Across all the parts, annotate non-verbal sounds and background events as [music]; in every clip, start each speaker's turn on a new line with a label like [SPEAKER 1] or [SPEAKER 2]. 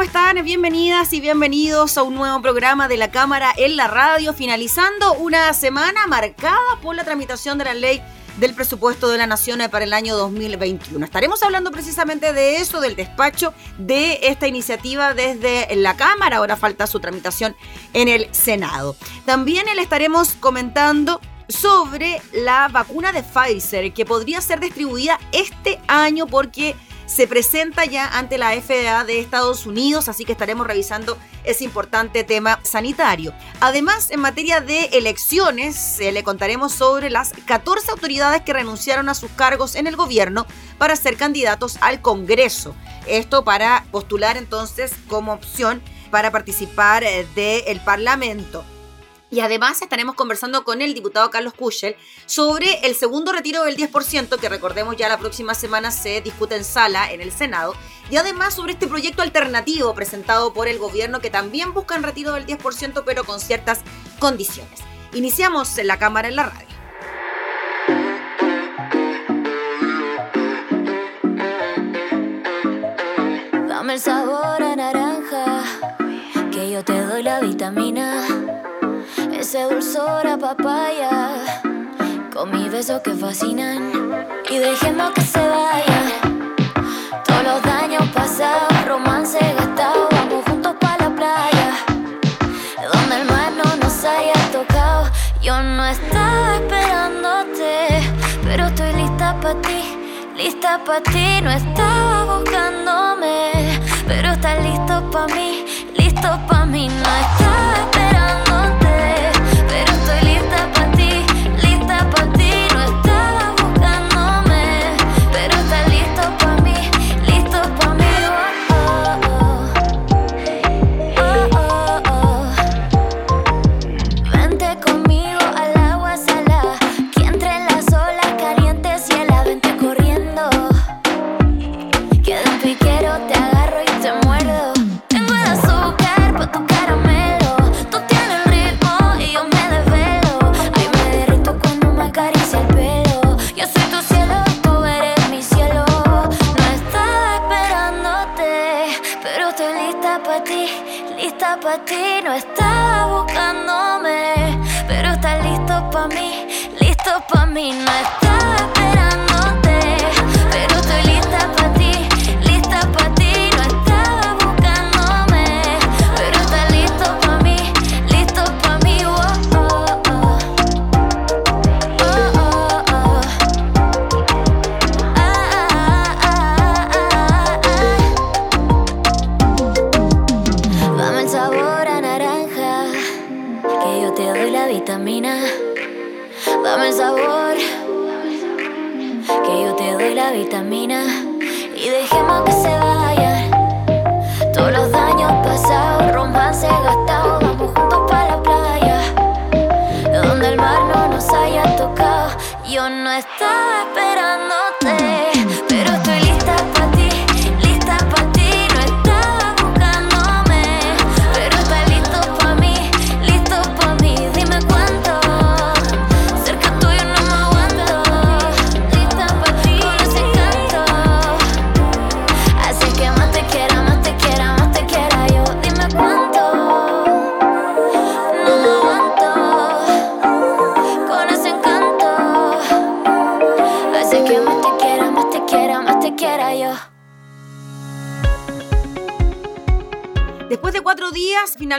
[SPEAKER 1] ¿Cómo están? Bienvenidas y bienvenidos a un nuevo programa de la Cámara en la Radio, finalizando una semana marcada por la tramitación de la ley del presupuesto de la Nación para el año 2021. Estaremos hablando precisamente de eso, del despacho de esta iniciativa desde la Cámara. Ahora falta su tramitación en el Senado. También le estaremos comentando sobre la vacuna de Pfizer que podría ser distribuida este año porque se presenta ya ante la FDA de Estados Unidos, así que estaremos revisando ese importante tema sanitario. Además, en materia de elecciones, eh, le contaremos sobre las 14 autoridades que renunciaron a sus cargos en el gobierno para ser candidatos al Congreso. Esto para postular entonces como opción para participar eh, del Parlamento. Y además estaremos conversando con el diputado Carlos Kuschel sobre el segundo retiro del 10%, que recordemos ya la próxima semana se discute en sala en el Senado, y además sobre este proyecto alternativo presentado por el gobierno que también busca un retiro del 10%, pero con ciertas condiciones. Iniciamos en la Cámara en la radio.
[SPEAKER 2] Dame el sabor a naranja, que yo te doy la vitamina ese dulzor a papaya, con mis besos que fascinan. Y dejemos que se vaya todos los daños pasados, romance gastado. Vamos juntos para la playa, donde el mar no nos haya tocado. Yo no estaba esperándote, pero estoy lista para ti. Lista para ti, no estaba buscándome, pero estás listo para mí, listo para mí, no estaba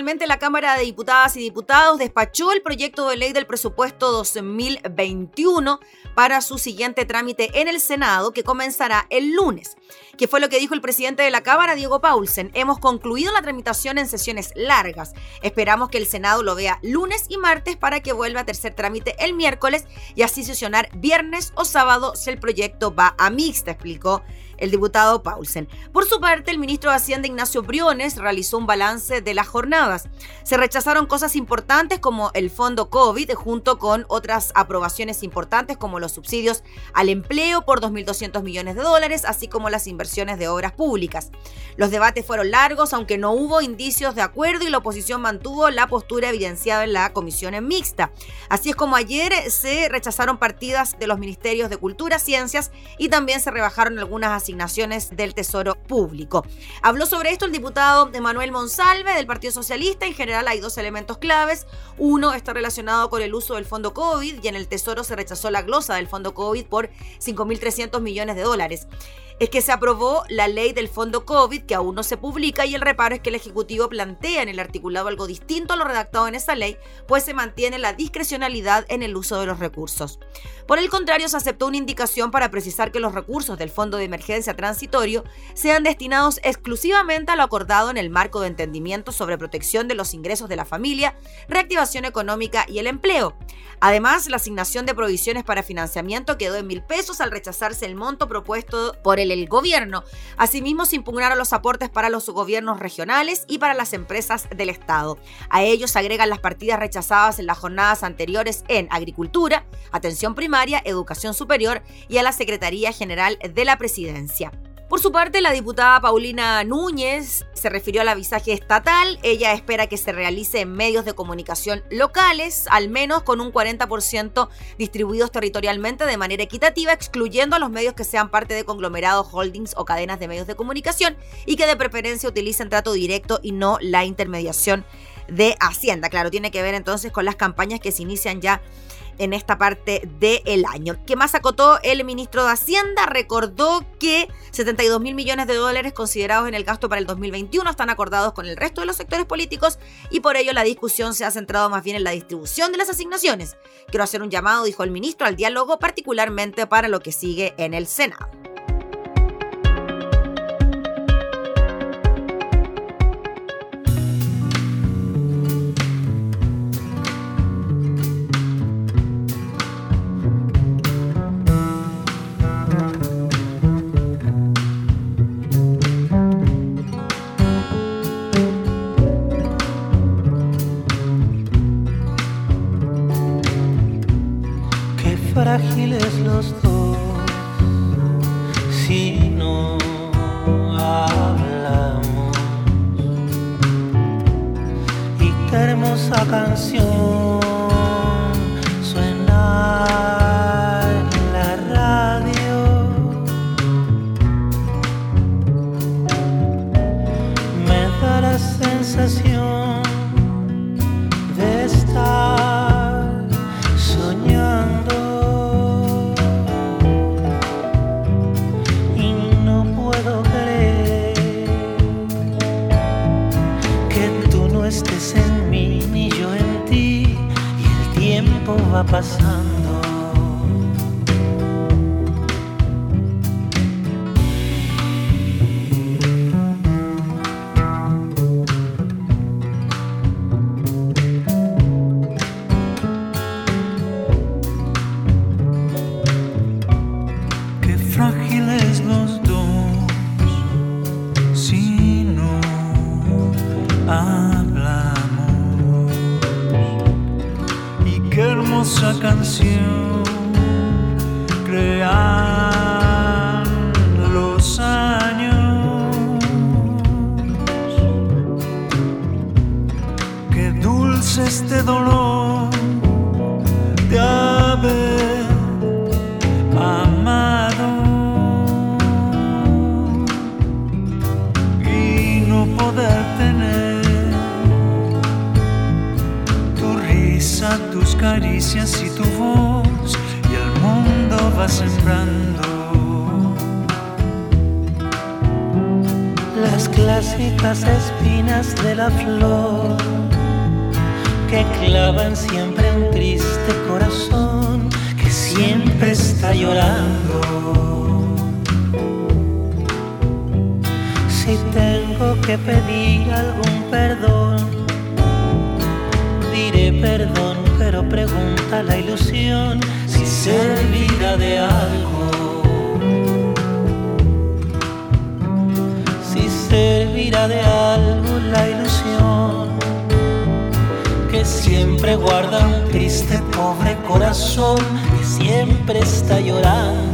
[SPEAKER 1] la Cámara de Diputadas y Diputados despachó el proyecto de ley del presupuesto 2021 para su siguiente trámite en el Senado, que comenzará el lunes. Que fue lo que dijo el presidente de la Cámara, Diego Paulsen. Hemos concluido la tramitación en sesiones largas. Esperamos que el Senado lo vea lunes y martes para que vuelva a tercer trámite el miércoles y así sesionar viernes o sábado si el proyecto va a mixta, explicó el diputado Paulsen. Por su parte, el ministro de Hacienda Ignacio Briones realizó un balance de las jornadas. Se rechazaron cosas importantes como el fondo COVID junto con otras aprobaciones importantes como los subsidios al empleo por 2.200 millones de dólares, así como las inversiones de obras públicas. Los debates fueron largos, aunque no hubo indicios de acuerdo y la oposición mantuvo la postura evidenciada en la comisión en mixta. Así es como ayer se rechazaron partidas de los ministerios de Cultura, Ciencias y también se rebajaron algunas asignaciones del Tesoro Público. Habló sobre esto el diputado Manuel Monsalve del Partido Socialista. En general hay dos elementos claves. Uno está relacionado con el uso del fondo COVID y en el Tesoro se rechazó la glosa del fondo COVID por 5.300 millones de dólares es que se aprobó la ley del fondo COVID, que aún no se publica, y el reparo es que el Ejecutivo plantea en el articulado algo distinto a lo redactado en esa ley, pues se mantiene la discrecionalidad en el uso de los recursos. Por el contrario, se aceptó una indicación para precisar que los recursos del Fondo de Emergencia Transitorio sean destinados exclusivamente a lo acordado en el marco de entendimiento sobre protección de los ingresos de la familia, reactivación económica y el empleo. Además, la asignación de provisiones para financiamiento quedó en mil pesos al rechazarse el monto propuesto por el el gobierno. Asimismo, se impugnaron los aportes para los gobiernos regionales y para las empresas del Estado. A ellos se agregan las partidas rechazadas en las jornadas anteriores en Agricultura, Atención Primaria, Educación Superior y a la Secretaría General de la Presidencia. Por su parte, la diputada Paulina Núñez se refirió al avisaje estatal. Ella espera que se realice en medios de comunicación locales, al menos con un 40% distribuidos territorialmente de manera equitativa, excluyendo a los medios que sean parte de conglomerados, holdings o cadenas de medios de comunicación y que de preferencia utilicen trato directo y no la intermediación de Hacienda. Claro, tiene que ver entonces con las campañas que se inician ya en esta parte del año. ¿Qué más acotó el ministro de Hacienda? Recordó que 72 mil millones de dólares considerados en el gasto para el 2021 están acordados con el resto de los sectores políticos y por ello la discusión se ha centrado más bien en la distribución de las asignaciones. Quiero hacer un llamado, dijo el ministro, al diálogo, particularmente para lo que sigue en el Senado.
[SPEAKER 3] Si servirá de algo. servirá de algo la ilusión que siempre guarda un triste pobre corazón que siempre está llorando.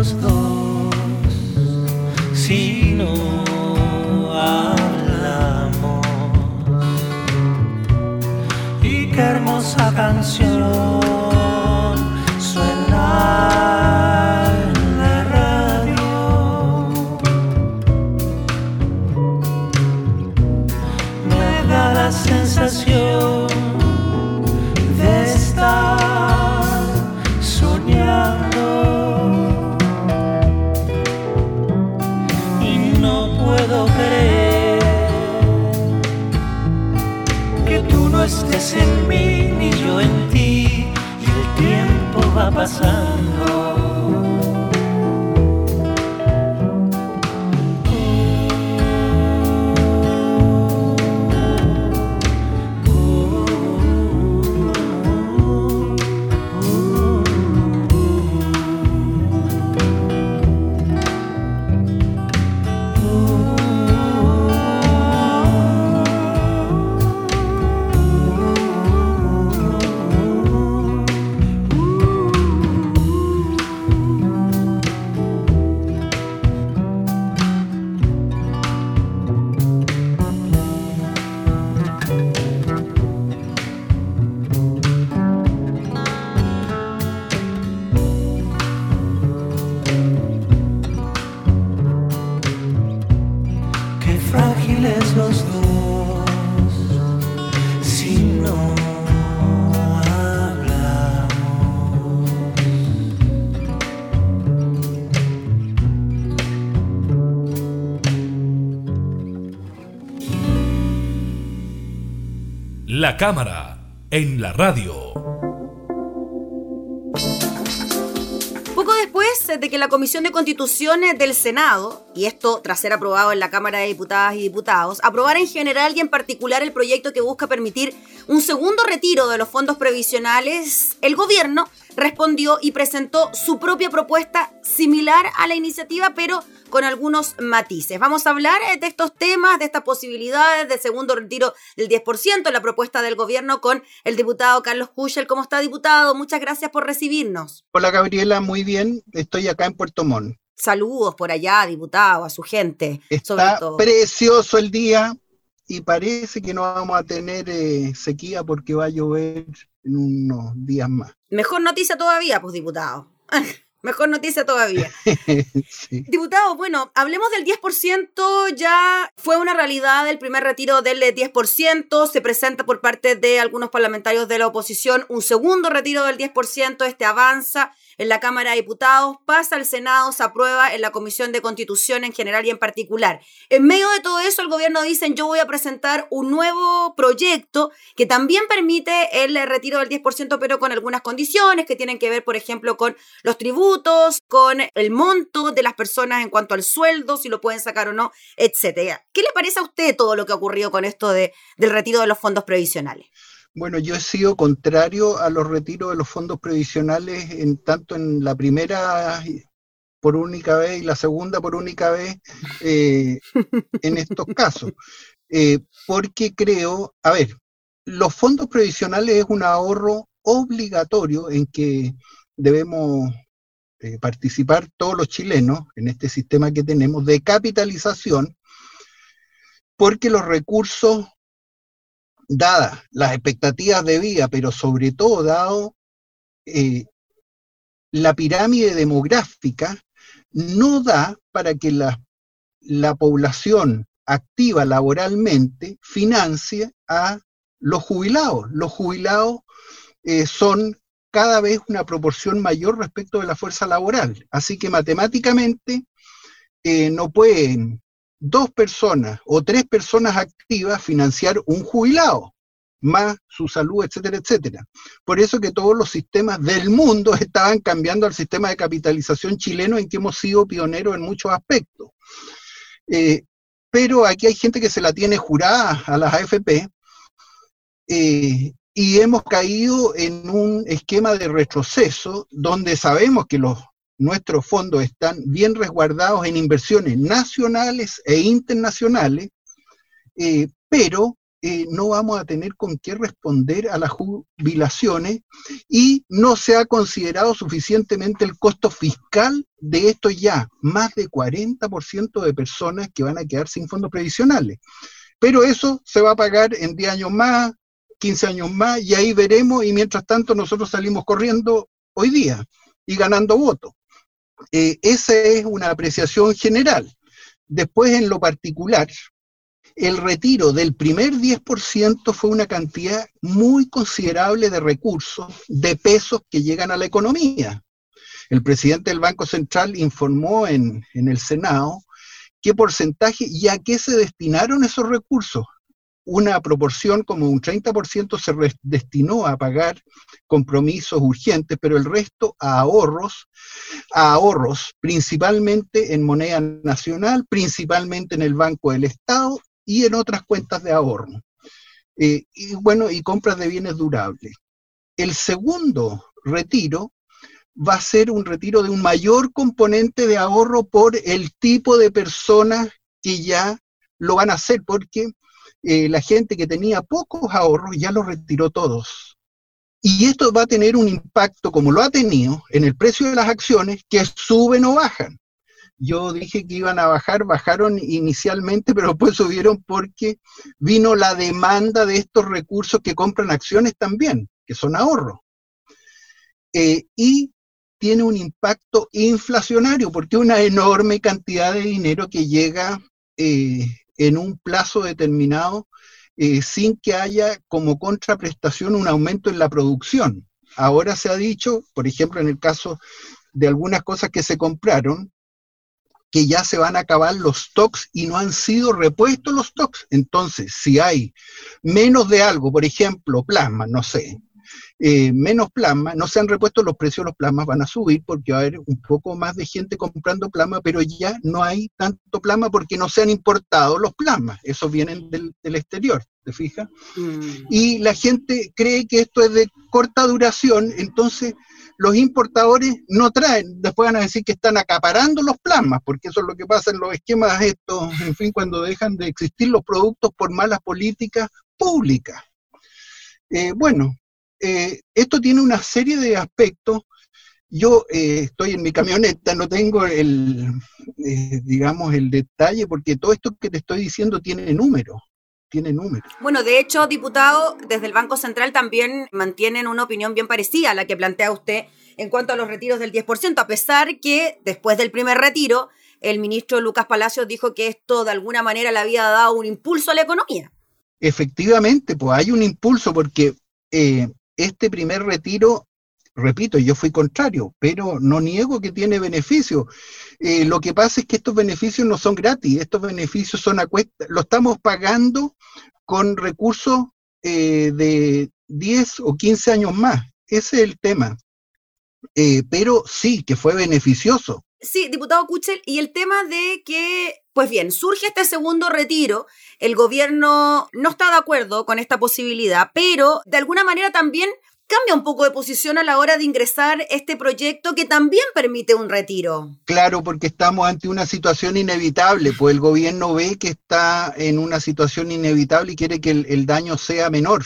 [SPEAKER 3] los dos si no hablamos? Y qué hermosa canción.
[SPEAKER 4] La cámara en la radio.
[SPEAKER 1] Poco después de que la Comisión de Constitución del Senado, y esto tras ser aprobado en la Cámara de Diputadas y Diputados, aprobara en general y en particular el proyecto que busca permitir un segundo retiro de los fondos previsionales, el gobierno respondió y presentó su propia propuesta similar a la iniciativa, pero con algunos matices. Vamos a hablar eh, de estos temas, de estas posibilidades de segundo retiro del 10%, la propuesta del gobierno con el diputado Carlos Cuchel. ¿Cómo está, diputado? Muchas gracias por recibirnos.
[SPEAKER 5] Hola, Gabriela, muy bien. Estoy acá en Puerto Montt.
[SPEAKER 1] Saludos por allá, diputado, a su gente.
[SPEAKER 5] Está precioso el día y parece que no vamos a tener eh, sequía porque va a llover en unos días más.
[SPEAKER 1] Mejor noticia todavía, pues, diputado. [laughs] Mejor noticia todavía. [laughs] Diputado, bueno, hablemos del 10%. Ya fue una realidad el primer retiro del 10%. Se presenta por parte de algunos parlamentarios de la oposición un segundo retiro del 10%. Este avanza en la Cámara de Diputados, pasa al Senado, se aprueba en la Comisión de Constitución en general y en particular. En medio de todo eso, el gobierno dice, yo voy a presentar un nuevo proyecto que también permite el retiro del 10%, pero con algunas condiciones que tienen que ver, por ejemplo, con los tributos, con el monto de las personas en cuanto al sueldo, si lo pueden sacar o no, etcétera. ¿Qué le parece a usted todo lo que ha ocurrido con esto de, del retiro de los fondos previsionales?
[SPEAKER 5] Bueno, yo he sido contrario a los retiros de los fondos previsionales en tanto en la primera por única vez y la segunda por única vez eh, [laughs] en estos casos. Eh, porque creo, a ver, los fondos previsionales es un ahorro obligatorio en que debemos eh, participar todos los chilenos en este sistema que tenemos de capitalización, porque los recursos dadas las expectativas de vida, pero sobre todo dado eh, la pirámide demográfica no da para que la, la población activa laboralmente financie a los jubilados. Los jubilados eh, son cada vez una proporción mayor respecto de la fuerza laboral. Así que matemáticamente eh, no pueden dos personas o tres personas activas financiar un jubilado, más su salud, etcétera, etcétera. Por eso que todos los sistemas del mundo [laughs] estaban cambiando al sistema de capitalización chileno en que hemos sido pioneros en muchos aspectos. Eh, pero aquí hay gente que se la tiene jurada a las AFP eh, y hemos caído en un esquema de retroceso donde sabemos que los, nuestros fondos están bien resguardados en inversiones nacionales e internacionales, eh, pero eh, no vamos a tener con qué responder a las jubilaciones y no se ha considerado suficientemente el costo fiscal de esto ya, más de 40% de personas que van a quedar sin fondos previsionales. Pero eso se va a pagar en 10 años más, 15 años más, y ahí veremos, y mientras tanto nosotros salimos corriendo hoy día y ganando votos. Eh, esa es una apreciación general. Después, en lo particular, el retiro del primer 10% fue una cantidad muy considerable de recursos, de pesos que llegan a la economía. El presidente del Banco Central informó en, en el Senado qué porcentaje y a qué se destinaron esos recursos. Una proporción como un 30% se destinó a pagar compromisos urgentes, pero el resto a ahorros, a ahorros principalmente en moneda nacional, principalmente en el Banco del Estado y en otras cuentas de ahorro. Eh, y bueno, y compras de bienes durables. El segundo retiro va a ser un retiro de un mayor componente de ahorro por el tipo de personas que ya lo van a hacer, porque eh, la gente que tenía pocos ahorros ya los retiró todos. Y esto va a tener un impacto, como lo ha tenido, en el precio de las acciones, que suben o bajan yo dije que iban a bajar, bajaron inicialmente, pero después subieron porque vino la demanda de estos recursos que compran acciones también, que son ahorros. Eh, y tiene un impacto inflacionario, porque una enorme cantidad de dinero que llega eh, en un plazo determinado eh, sin que haya como contraprestación un aumento en la producción. Ahora se ha dicho, por ejemplo, en el caso de algunas cosas que se compraron, que ya se van a acabar los stocks y no han sido repuestos los stocks. Entonces, si hay menos de algo, por ejemplo, plasma, no sé, eh, menos plasma, no se han repuesto los precios de los plasmas, van a subir porque va a haber un poco más de gente comprando plasma, pero ya no hay tanto plasma porque no se han importado los plasmas, esos vienen del, exterior, ¿te fijas? Mm. Y la gente cree que esto es de corta duración, entonces los importadores no traen, después van a decir que están acaparando los plasmas, porque eso es lo que pasa en los esquemas estos, en fin, cuando dejan de existir los productos por malas políticas públicas. Eh, bueno, eh, esto tiene una serie de aspectos. Yo eh, estoy en mi camioneta, no tengo el, digamos, el detalle, porque todo esto que te estoy diciendo tiene números tiene números.
[SPEAKER 1] Bueno, de hecho, diputado, desde el Banco Central también mantienen una opinión bien parecida a la que plantea usted en cuanto a los retiros del 10%, a pesar que después del primer retiro, el ministro Lucas Palacios dijo que esto de alguna manera le había dado un impulso a la economía.
[SPEAKER 5] Efectivamente, pues hay un impulso porque eh, este primer retiro repito, yo fui contrario, pero no niego que tiene beneficios. Eh, lo que pasa es que estos beneficios no son gratis, estos beneficios son a cuesta, lo estamos pagando con recursos eh, de 10 o 15 años más. Ese es el tema. Eh, pero sí, que fue beneficioso.
[SPEAKER 1] Sí, diputado Kuchel, y el tema de que, pues bien, surge este segundo retiro, el gobierno no está de acuerdo con esta posibilidad, pero de alguna manera también cambia un poco de posición a la hora de ingresar este proyecto que también permite un retiro.
[SPEAKER 5] Claro, porque estamos ante una situación inevitable, pues el gobierno ve que está en una situación inevitable y quiere que el, daño sea menor.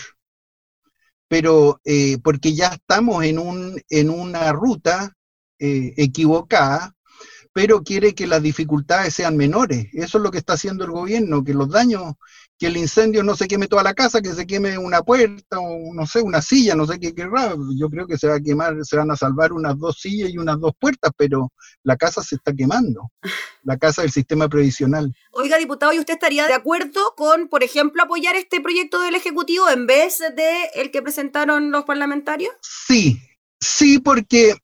[SPEAKER 5] Pero eh, porque ya estamos en, un, en una ruta eh, equivocada, pero quiere que las dificultades sean menores. Eso es lo que está haciendo el gobierno, que los daños, que el incendio no se queme toda la casa, que se queme una puerta o no sé, una silla, no sé qué querrá. Yo creo que se va a quemar, se van a salvar unas dos sillas y unas dos puertas, pero la casa se está quemando, [laughs] la casa del sistema previsional.
[SPEAKER 1] Oiga, diputado, ¿y usted estaría de acuerdo con, por ejemplo, apoyar este proyecto del Ejecutivo en vez de el que presentaron los parlamentarios?
[SPEAKER 5] Sí, sí, porque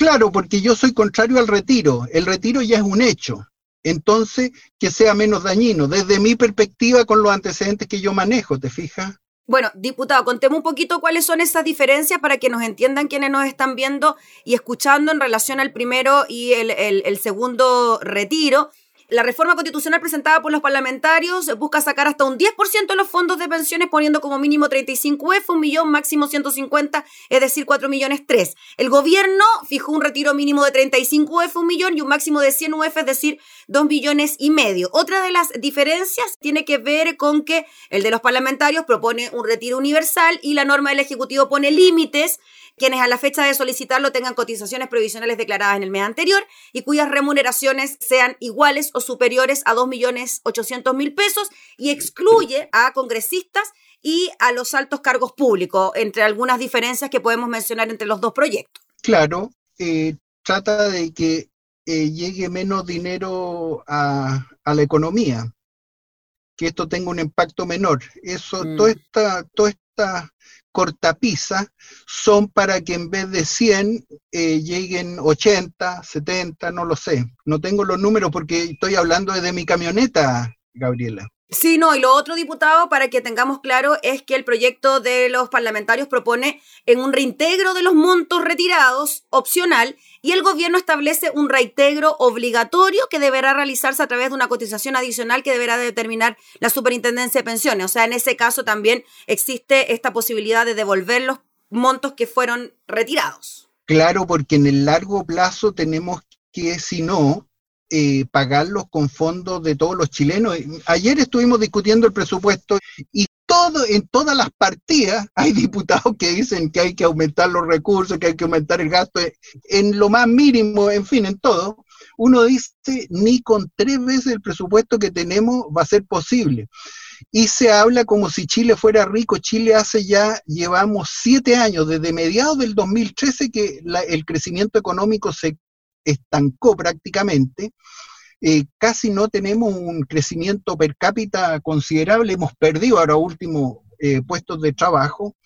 [SPEAKER 5] Claro, porque yo soy contrario al retiro. El retiro ya es un hecho. Entonces, que sea menos dañino, desde mi perspectiva con los antecedentes que yo manejo, ¿te fijas?
[SPEAKER 1] Bueno, diputado, contemos un poquito cuáles son esas diferencias para que nos entiendan quienes nos están viendo y escuchando en relación al primero y el, el segundo retiro. La reforma constitucional presentada por los parlamentarios busca sacar hasta un 10% de los fondos de pensiones poniendo como mínimo 35 UF, un millón, máximo 150, es decir, 4 millones 3. El gobierno fijó un retiro mínimo de 35 UF, un millón y un máximo de 100 UF, es decir, 2 millones y medio. Otra de las diferencias tiene que ver con que el de los parlamentarios propone un retiro universal y la norma del Ejecutivo pone límites quienes a la fecha de solicitarlo tengan cotizaciones previsionales declaradas en el mes anterior y cuyas remuneraciones sean iguales o superiores a 2.800.000 pesos y excluye a congresistas y a los altos cargos públicos, entre algunas diferencias que podemos mencionar entre los dos proyectos.
[SPEAKER 5] Claro, eh, trata de que eh, llegue menos dinero a, la economía, que esto tenga un impacto menor. Eso, mm. toda esta, toda esta cortapisa son para que en vez de 100 eh, lleguen 80, 70, no lo sé. No tengo los números porque estoy hablando de mi camioneta, Gabriela.
[SPEAKER 1] Sí, no, y lo otro, diputado, para que tengamos claro, es que el proyecto de los parlamentarios propone en un reintegro de los montos retirados opcional y el gobierno establece un reintegro obligatorio que deberá realizarse a través de una cotización adicional que deberá determinar la superintendencia de pensiones. O sea, en ese caso también existe esta posibilidad de devolver los montos que fueron retirados.
[SPEAKER 5] Claro, porque en el largo plazo tenemos que, si no, eh, pagarlos con fondos de todos los chilenos. Ayer estuvimos discutiendo el presupuesto y todo, en todas las partidas [laughs] hay diputados que dicen que hay que aumentar los recursos, que hay que aumentar el gasto en lo más mínimo, en fin, en todo. Uno dice, ni con tres veces el presupuesto que tenemos va a ser posible. Y se habla como si Chile fuera rico. Chile hace ya, llevamos siete años, desde mediados del 2013, que el crecimiento económico se estancó prácticamente. Eh, casi no tenemos un crecimiento per cápita considerable, hemos perdido ahora último eh, puestos de trabajo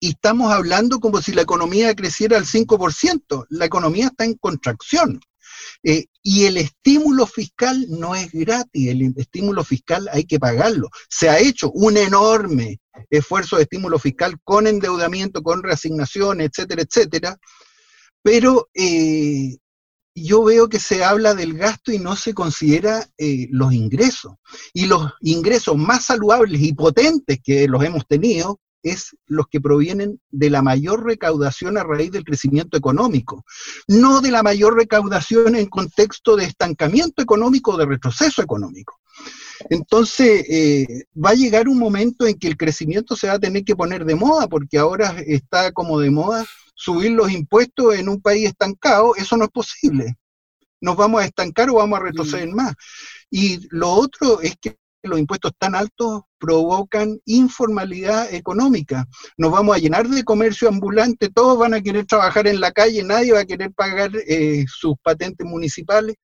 [SPEAKER 5] y estamos hablando como si la economía creciera al 5%, la economía está en contracción. Eh, y el estímulo fiscal no es gratis, el estímulo fiscal hay que pagarlo. Se ha hecho un enorme esfuerzo de estímulo fiscal con endeudamiento, con reasignación, etcétera, etcétera, pero eh, yo veo que se habla del gasto y no se considera eh, los ingresos. Y los ingresos más saludables y potentes que los hemos tenido es los que provienen de la mayor recaudación a raíz del crecimiento económico, no de la mayor recaudación en contexto de estancamiento económico o de retroceso económico. Entonces, eh, va a llegar un momento en que el crecimiento se va a tener que poner de moda, porque ahora está como de moda subir los impuestos en un país estancado, eso no es posible. Nos vamos a estancar o vamos a retroceder mm. más. Y lo otro es que los impuestos tan altos provocan informalidad económica. Nos vamos a llenar de comercio ambulante, todos van a querer trabajar en la calle, nadie va a querer pagar eh, sus patentes municipales.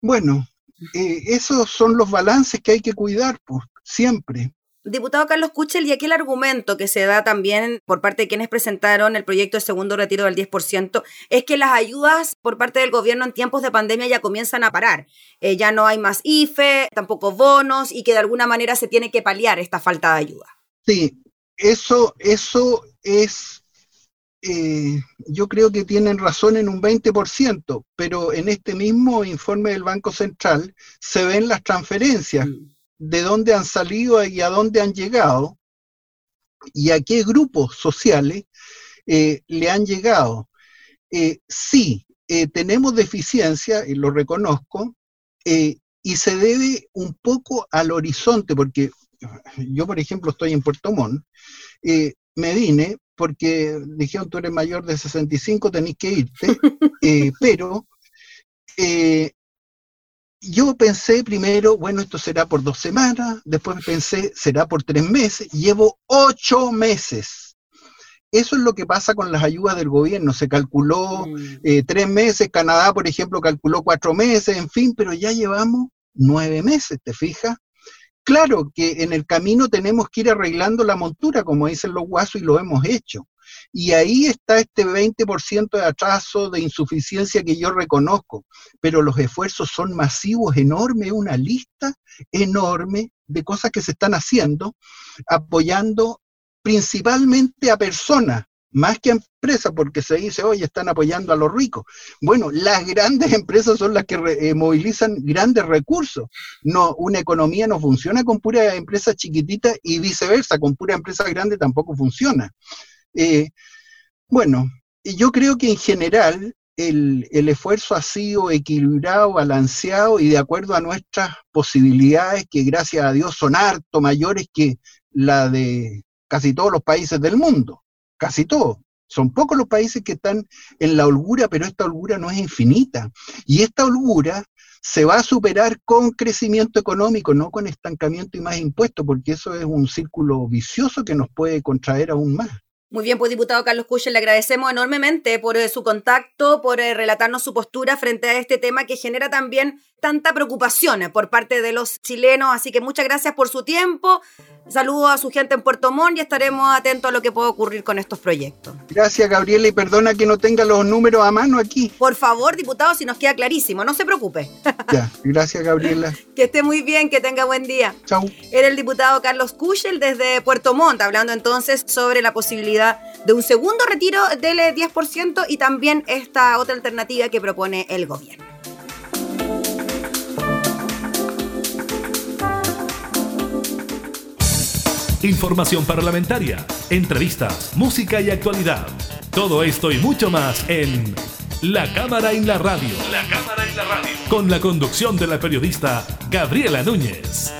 [SPEAKER 5] Bueno, eh, esos son los balances que hay que cuidar, pues, siempre.
[SPEAKER 1] Diputado Carlos Kuchel, y aquí el argumento que se da también por parte de quienes presentaron el proyecto de segundo retiro del 10% es que las ayudas por parte del gobierno en tiempos de pandemia ya comienzan a parar. Eh, ya no hay más IFE, tampoco bonos y que de alguna manera se tiene que paliar esta falta de ayuda.
[SPEAKER 5] Sí, eso, eso es, eh, yo creo que tienen razón en un 20%, pero en este mismo informe del Banco Central se ven las transferencias. Mm de dónde han salido y a dónde han llegado y a qué grupos sociales eh, le han llegado. Eh, sí, eh, tenemos deficiencia, y lo reconozco, y se debe un poco al horizonte, porque yo, por ejemplo, estoy en Puerto Montt, me vine porque dijeron, tú eres mayor de 65, tenés que irte, [laughs] pero eh, yo pensé primero, bueno, esto será por dos semanas, después pensé, será por tres meses, llevo ocho meses. Eso es lo que pasa con las ayudas del gobierno. Se calculó mm. eh, tres meses, Canadá, por ejemplo, calculó cuatro meses, en fin, pero ya llevamos nueve meses, ¿te fijas? Claro que en el camino tenemos que ir arreglando la montura, como dicen los guasos, y lo hemos hecho. Y ahí está este 20% de atraso, de insuficiencia que yo reconozco, pero los esfuerzos son masivos, enormes, una lista enorme de cosas que se están haciendo, apoyando principalmente a personas, más que empresas, porque se dice, oye, están apoyando a los ricos. Bueno, las grandes [laughs] empresas son las que eh, movilizan grandes recursos. No, una economía no funciona con pura empresa chiquitita y viceversa, con pura empresa grande tampoco funciona. Eh, bueno, yo creo que en general el, esfuerzo ha sido equilibrado, balanceado y de acuerdo a nuestras posibilidades, que gracias a Dios son harto mayores que la de casi todos los países del mundo, casi todos. Son pocos los países que están en la holgura, pero esta holgura no es infinita. Y esta holgura se va a superar con crecimiento económico, no con estancamiento y más impuestos, porque eso es un círculo vicioso que nos puede contraer aún más.
[SPEAKER 1] Muy bien, pues diputado Carlos Cushel, le agradecemos enormemente por eh, su contacto, por eh, relatarnos su postura frente a este tema que genera también tanta preocupación eh, por parte de los chilenos. Así que muchas gracias por su tiempo. Saludo a su gente en Puerto Montt y estaremos atentos a lo que pueda ocurrir con estos proyectos.
[SPEAKER 5] Gracias, Gabriela, y perdona que no tenga los números a mano aquí.
[SPEAKER 1] Por favor, diputado, si nos queda clarísimo, no se preocupe. [laughs]
[SPEAKER 5] Ya, gracias, Gabriela. [laughs]
[SPEAKER 1] que esté muy bien, que tenga buen día.
[SPEAKER 5] Chau.
[SPEAKER 1] Era el diputado Carlos Cushel desde Puerto Montt, hablando entonces sobre la posibilidad de un segundo retiro del 10% y también esta otra alternativa que propone el gobierno.
[SPEAKER 4] Información parlamentaria, entrevistas, música y actualidad. Todo esto y mucho más en La Cámara en la Radio. La Cámara en la Radio. Con la conducción de la periodista Gabriela Núñez.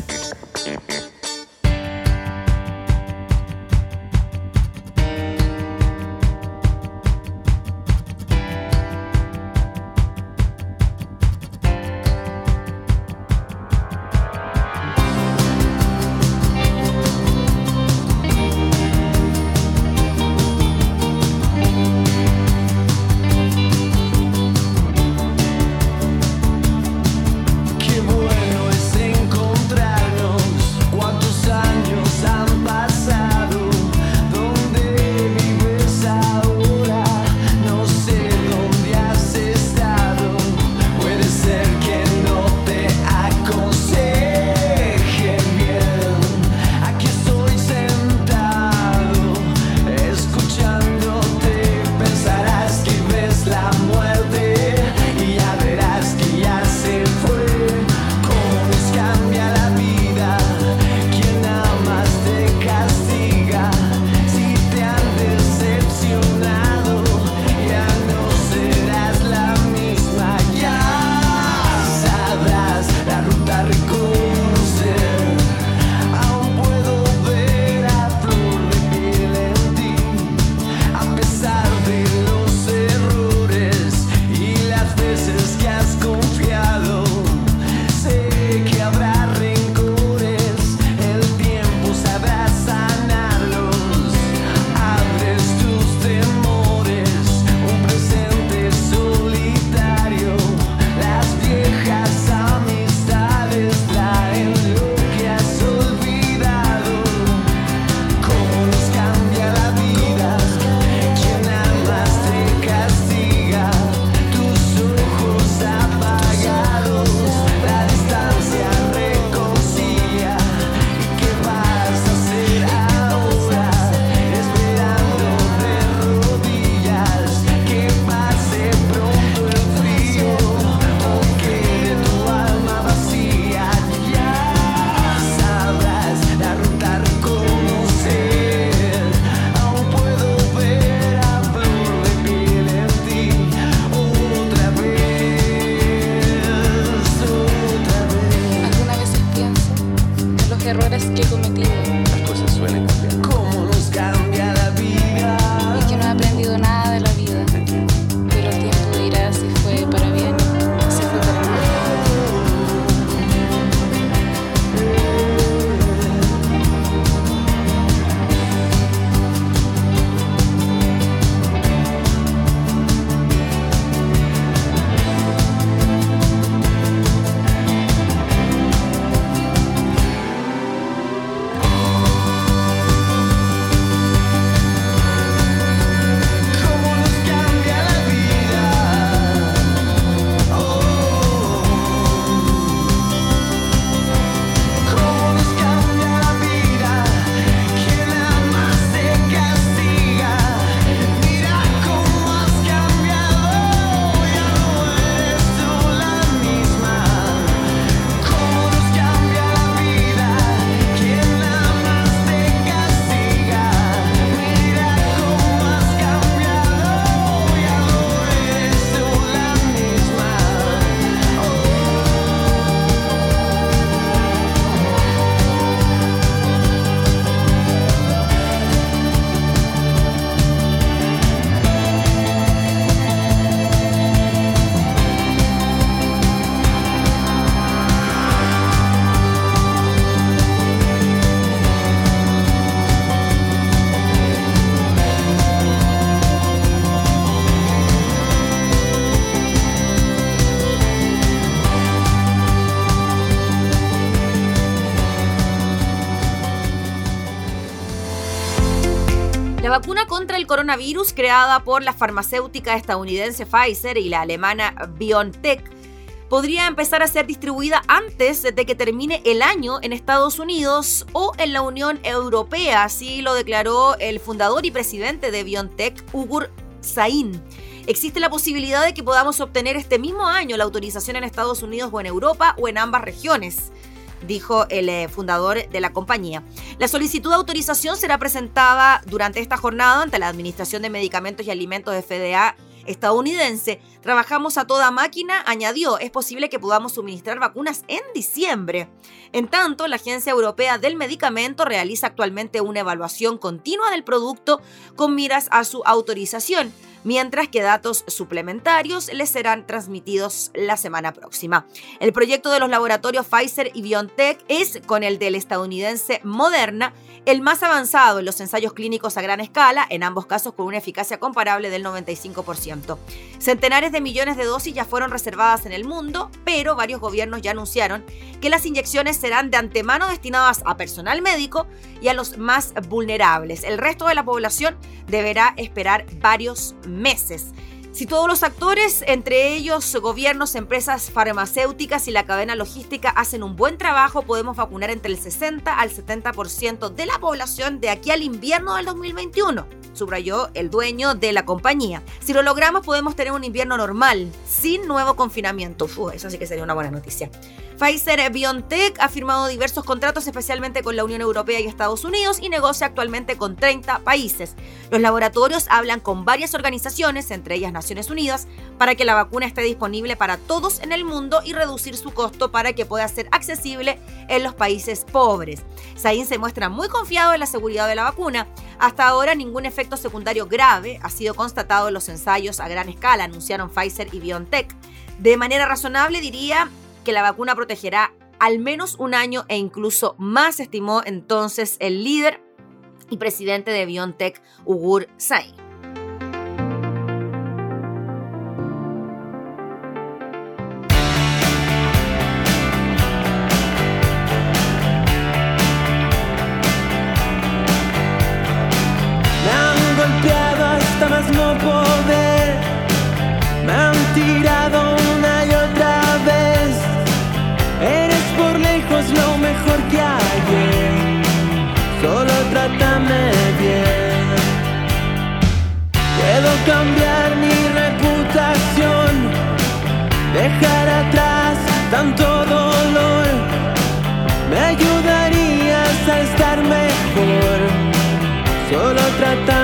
[SPEAKER 1] Vacuna contra el coronavirus creada por la farmacéutica estadounidense Pfizer y la alemana BioNTech podría empezar a ser distribuida antes de que termine el año en Estados Unidos o en la Unión Europea, así lo declaró el fundador y presidente de BioNTech, Ugur Sain. Existe la posibilidad de que podamos obtener este mismo año la autorización en Estados Unidos o en Europa o en ambas regiones dijo el eh, fundador de la compañía. La solicitud de autorización será presentada durante esta jornada ante la Administración de Medicamentos y Alimentos de FDA estadounidense. Trabajamos a toda máquina, añadió, es posible que podamos suministrar vacunas en diciembre. En tanto, la Agencia Europea del Medicamento realiza actualmente una evaluación continua del producto con miras a su autorización mientras que datos suplementarios les serán transmitidos la semana próxima. El proyecto de los laboratorios Pfizer y BioNTech es, con el del estadounidense Moderna, el más avanzado en los ensayos clínicos a gran escala, en ambos casos con una eficacia comparable del 95%. Centenares de millones de dosis ya fueron reservadas en el mundo, pero varios gobiernos ya anunciaron que las inyecciones serán de antemano destinadas a personal médico y a los más vulnerables. El resto de la población deberá esperar varios meses meses. Si todos los actores, entre ellos gobiernos, empresas farmacéuticas y la cadena logística, hacen un buen trabajo, podemos vacunar entre el 60 al 70% de la población de aquí al invierno del 2021 subrayó el dueño de la compañía. Si lo logramos podemos tener un invierno normal, sin nuevo confinamiento. eso sí que sería una buena noticia. Pfizer BioNTech ha firmado diversos contratos especialmente con la Unión Europea y Estados Unidos y negocia actualmente con 30 países. Los laboratorios hablan con varias organizaciones, entre ellas Naciones Unidas, para que la vacuna esté disponible para todos en el mundo y reducir su costo para que pueda ser accesible en los países pobres. Sain se muestra muy confiado en la seguridad de la vacuna. Hasta ahora ningún efecto secundario grave ha sido constatado en los ensayos a gran escala, anunciaron Pfizer y BioNTech. De manera razonable diría que la vacuna protegerá al menos un año e incluso más, estimó entonces el líder y presidente de BioNTech, Ugur Sain.
[SPEAKER 6] Solo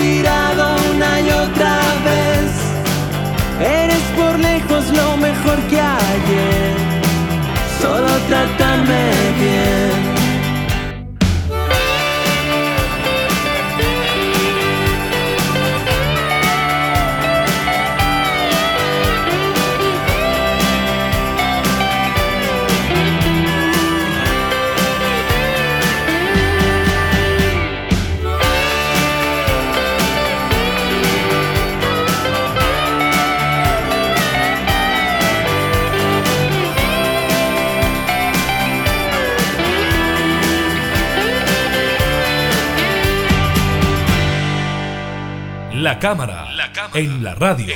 [SPEAKER 6] tirado una y otra vez. Eres por lejos lo mejor que ayer. Solo trata
[SPEAKER 4] La cámara, en la radio.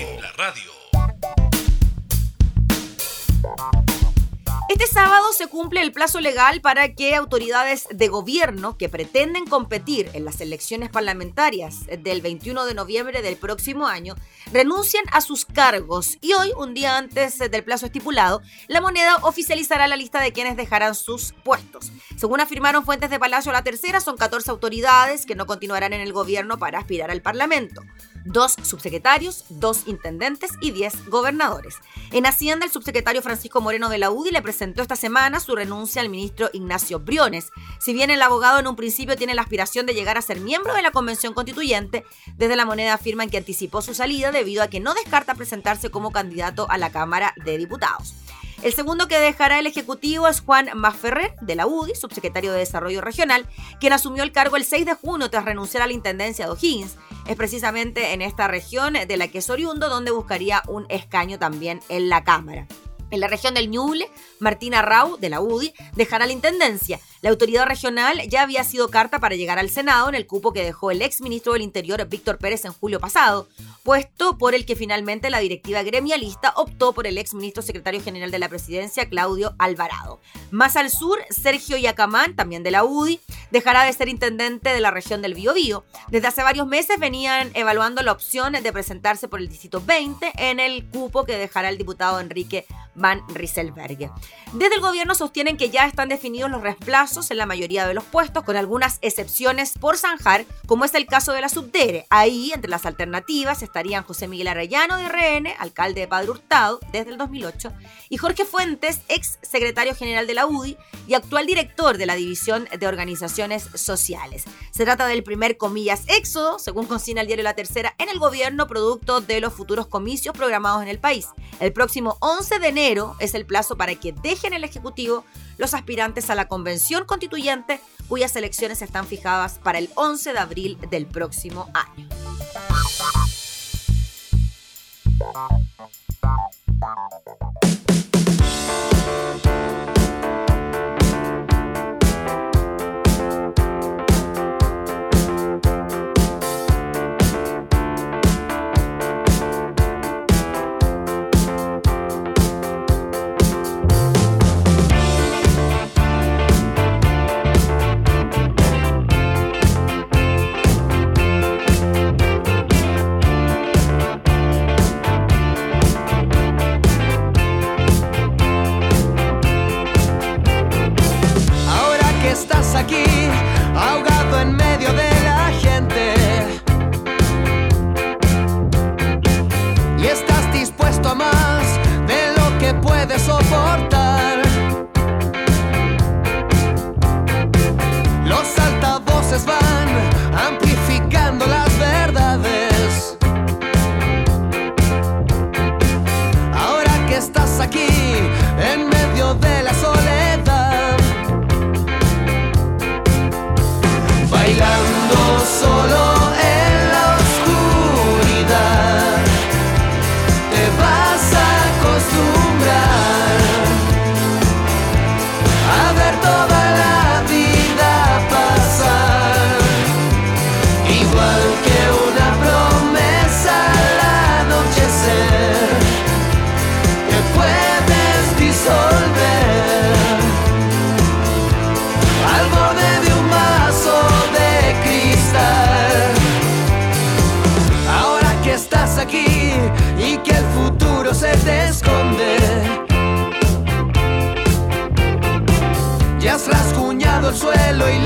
[SPEAKER 1] Este sábado se cumple el plazo legal para que autoridades de gobierno que pretenden competir en las elecciones parlamentarias del 21 de noviembre del próximo año renuncien a sus cargos y hoy, un día antes del plazo estipulado, la moneda oficializará la lista de quienes dejarán sus puestos. Según afirmaron fuentes de Palacio La Tercera, son 14 autoridades que no continuarán en el gobierno para aspirar al Parlamento dos subsecretarios, dos intendentes y diez gobernadores. En Hacienda, el subsecretario Francisco Moreno de la UDI le presentó esta semana su renuncia al ministro Ignacio Briones. Si bien el abogado en un principio tiene la aspiración de llegar a ser miembro de la Convención Constituyente, desde la moneda afirman que anticipó su salida debido a que no descarta presentarse como candidato a la Cámara de Diputados. El segundo que dejará el Ejecutivo es Juan Masferrer, de la UDI, subsecretario de Desarrollo Regional, quien asumió el cargo el 6 de junio tras renunciar a la Intendencia de O'Higgins. Es precisamente en esta región de la que es oriundo donde buscaría un escaño también en la Cámara. En la región del Ñuble, Martina Rau, de la UDI, dejará la intendencia. La autoridad regional ya había sido carta para llegar al Senado en el cupo que dejó el ex ministro del Interior, Víctor Pérez, en julio pasado, puesto por el que finalmente la directiva gremialista optó por el ex ministro secretario general de la presidencia, Claudio Alvarado. Más al sur, Sergio Yacamán, también de la UDI, dejará de ser intendente de la región del Biobío. Desde hace varios meses venían evaluando la opción de presentarse por el distrito 20 en el cupo que dejará el diputado Enrique Van Rieselberg. Desde el gobierno sostienen que ya están definidos los reemplazos en la mayoría de los puestos, con algunas excepciones por zanjar, como es el caso de la Subdere. Ahí, entre las alternativas, estarían José Miguel Arellano de RN, alcalde de Padre Hurtado desde el 2008, y Jorge Fuentes, ex secretario general de la UDI y actual director de la División de Organizaciones Sociales. Se trata del primer, comillas, éxodo, según consigna el diario La Tercera, en el gobierno producto de los futuros comicios programados en el país. El próximo 11 de enero es el plazo para que dejen el Ejecutivo los aspirantes a la Convención Constituyente, cuyas elecciones están fijadas para el 11 de abril del próximo año.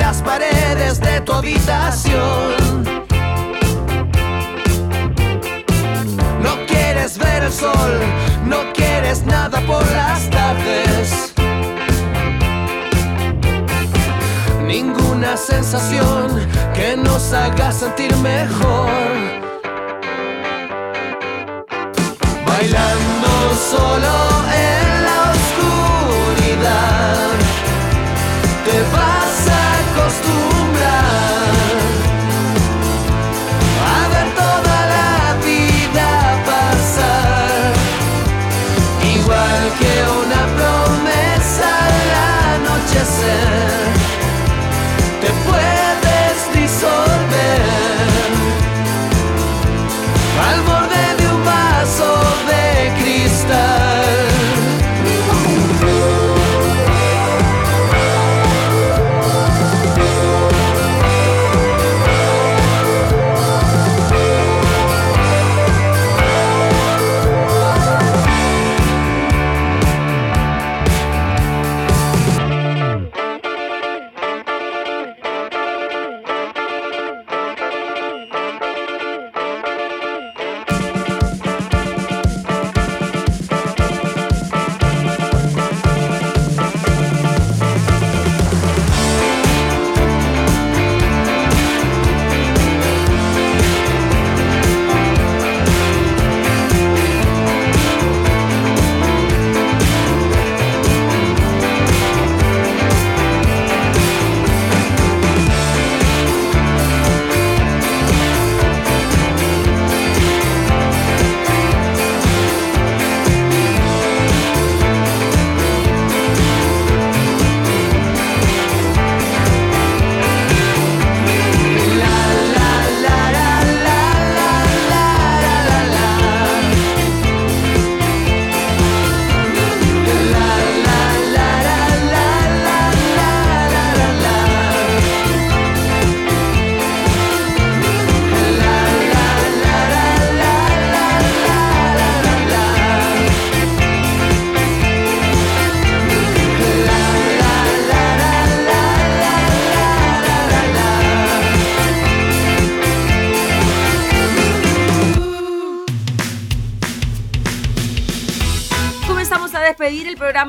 [SPEAKER 1] las paredes de tu habitación.
[SPEAKER 6] No quieres ver el sol, no quieres nada por las tardes. Ninguna sensación que nos haga sentir mejor. Bailando solo es igual que una promesa al anochecer,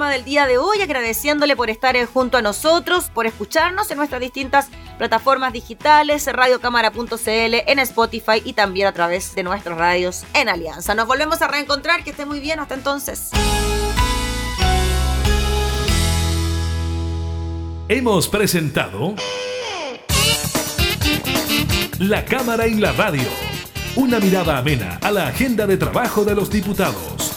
[SPEAKER 1] del día de hoy agradeciéndole por estar junto a nosotros, por escucharnos en nuestras distintas plataformas digitales, radiocámara.cl, en Spotify y también a través de nuestros radios en Alianza. Nos volvemos a reencontrar, que esté muy bien, hasta entonces.
[SPEAKER 7] Hemos presentado La Cámara en la Radio. Una mirada amena a la agenda de trabajo de los diputados.